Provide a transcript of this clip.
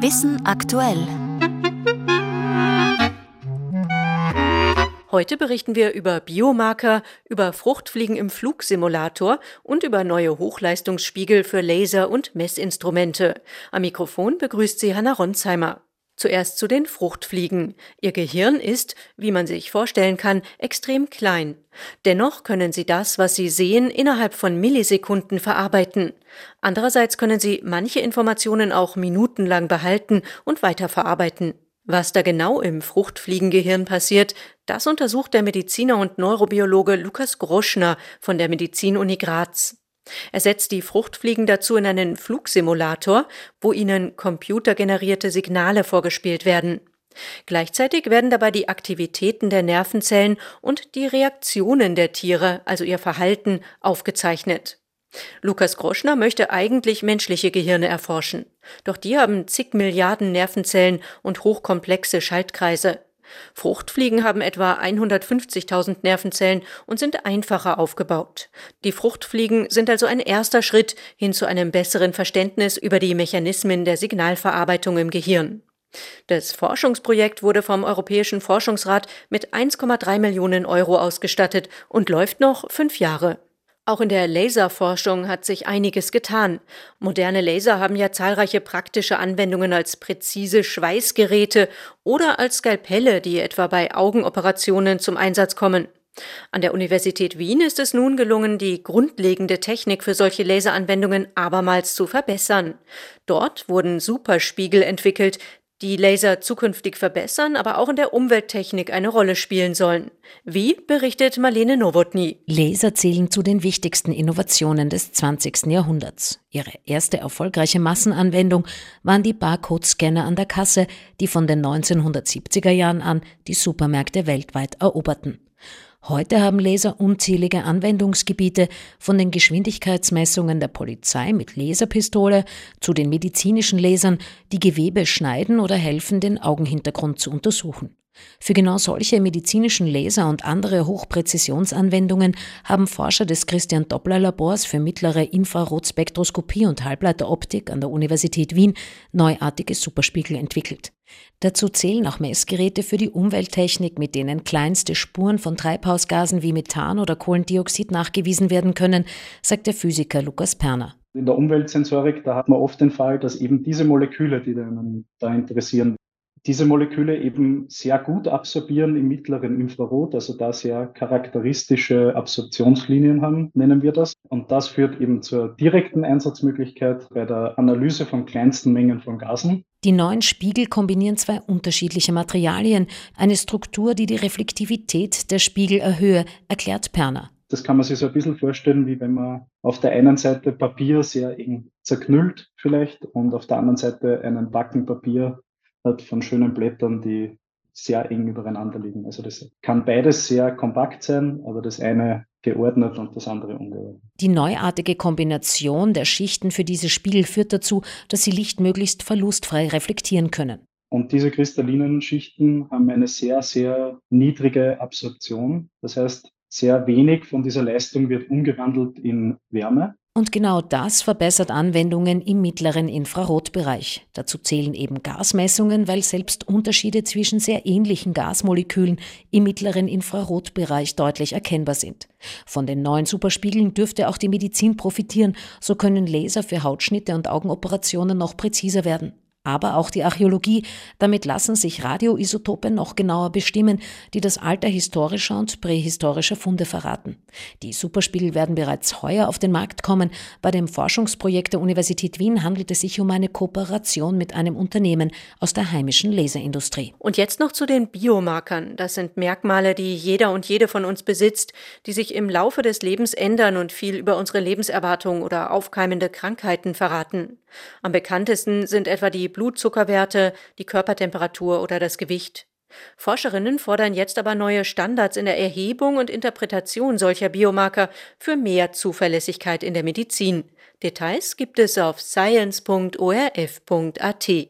Wissen aktuell. Heute berichten wir über Biomarker, über Fruchtfliegen im Flugsimulator und über neue Hochleistungsspiegel für Laser und Messinstrumente. Am Mikrofon begrüßt sie Hanna Ronsheimer. Zuerst zu den Fruchtfliegen. Ihr Gehirn ist, wie man sich vorstellen kann, extrem klein. Dennoch können sie das, was sie sehen, innerhalb von Millisekunden verarbeiten. Andererseits können sie manche Informationen auch minutenlang behalten und weiterverarbeiten. Was da genau im Fruchtfliegengehirn passiert, das untersucht der Mediziner und Neurobiologe Lukas Groschner von der Medizinuni Graz. Er setzt die Fruchtfliegen dazu in einen Flugsimulator, wo ihnen computergenerierte Signale vorgespielt werden. Gleichzeitig werden dabei die Aktivitäten der Nervenzellen und die Reaktionen der Tiere, also ihr Verhalten, aufgezeichnet. Lukas Groschner möchte eigentlich menschliche Gehirne erforschen. Doch die haben zig Milliarden Nervenzellen und hochkomplexe Schaltkreise. Fruchtfliegen haben etwa 150.000 Nervenzellen und sind einfacher aufgebaut. Die Fruchtfliegen sind also ein erster Schritt hin zu einem besseren Verständnis über die Mechanismen der Signalverarbeitung im Gehirn. Das Forschungsprojekt wurde vom Europäischen Forschungsrat mit 1,3 Millionen Euro ausgestattet und läuft noch fünf Jahre. Auch in der Laserforschung hat sich einiges getan. Moderne Laser haben ja zahlreiche praktische Anwendungen als präzise Schweißgeräte oder als Skalpelle, die etwa bei Augenoperationen zum Einsatz kommen. An der Universität Wien ist es nun gelungen, die grundlegende Technik für solche Laseranwendungen abermals zu verbessern. Dort wurden Superspiegel entwickelt, die Laser zukünftig verbessern, aber auch in der Umwelttechnik eine Rolle spielen sollen. Wie berichtet Marlene Nowotny? Laser zählen zu den wichtigsten Innovationen des 20. Jahrhunderts. Ihre erste erfolgreiche Massenanwendung waren die Barcode-Scanner an der Kasse, die von den 1970er Jahren an die Supermärkte weltweit eroberten. Heute haben Laser unzählige Anwendungsgebiete, von den Geschwindigkeitsmessungen der Polizei mit Laserpistole zu den medizinischen Lasern, die Gewebe schneiden oder helfen, den Augenhintergrund zu untersuchen. Für genau solche medizinischen Laser und andere Hochpräzisionsanwendungen haben Forscher des Christian Doppler Labors für mittlere Infrarotspektroskopie und Halbleiteroptik an der Universität Wien neuartige Superspiegel entwickelt. Dazu zählen auch Messgeräte für die Umwelttechnik, mit denen kleinste Spuren von Treibhausgasen wie Methan oder Kohlendioxid nachgewiesen werden können, sagt der Physiker Lukas Perner. In der Umweltsensorik, da hat man oft den Fall, dass eben diese Moleküle, die einen da interessieren, diese Moleküle eben sehr gut absorbieren im mittleren Infrarot, also da sehr charakteristische Absorptionslinien haben, nennen wir das. Und das führt eben zur direkten Einsatzmöglichkeit bei der Analyse von kleinsten Mengen von Gasen. Die neuen Spiegel kombinieren zwei unterschiedliche Materialien, eine Struktur, die die Reflektivität der Spiegel erhöhe, erklärt Perner. Das kann man sich so ein bisschen vorstellen, wie wenn man auf der einen Seite Papier sehr eng zerknüllt vielleicht und auf der anderen Seite einen Backen Papier hat von schönen Blättern, die sehr eng übereinander liegen. Also das kann beides sehr kompakt sein, aber das eine geordnet und das andere ungeordnet. Die neuartige Kombination der Schichten für diese Spiegel führt dazu, dass sie Licht möglichst verlustfrei reflektieren können. Und diese kristallinen Schichten haben eine sehr, sehr niedrige Absorption. Das heißt, sehr wenig von dieser Leistung wird umgewandelt in Wärme. Und genau das verbessert Anwendungen im mittleren Infrarotbereich. Dazu zählen eben Gasmessungen, weil selbst Unterschiede zwischen sehr ähnlichen Gasmolekülen im mittleren Infrarotbereich deutlich erkennbar sind. Von den neuen Superspiegeln dürfte auch die Medizin profitieren, so können Laser für Hautschnitte und Augenoperationen noch präziser werden aber auch die Archäologie. Damit lassen sich Radioisotope noch genauer bestimmen, die das Alter historischer und prähistorischer Funde verraten. Die Superspiegel werden bereits heuer auf den Markt kommen. Bei dem Forschungsprojekt der Universität Wien handelt es sich um eine Kooperation mit einem Unternehmen aus der heimischen Laserindustrie. Und jetzt noch zu den Biomarkern. Das sind Merkmale, die jeder und jede von uns besitzt, die sich im Laufe des Lebens ändern und viel über unsere Lebenserwartung oder aufkeimende Krankheiten verraten. Am bekanntesten sind etwa die Blutzuckerwerte, die Körpertemperatur oder das Gewicht. Forscherinnen fordern jetzt aber neue Standards in der Erhebung und Interpretation solcher Biomarker für mehr Zuverlässigkeit in der Medizin. Details gibt es auf science.orf.at.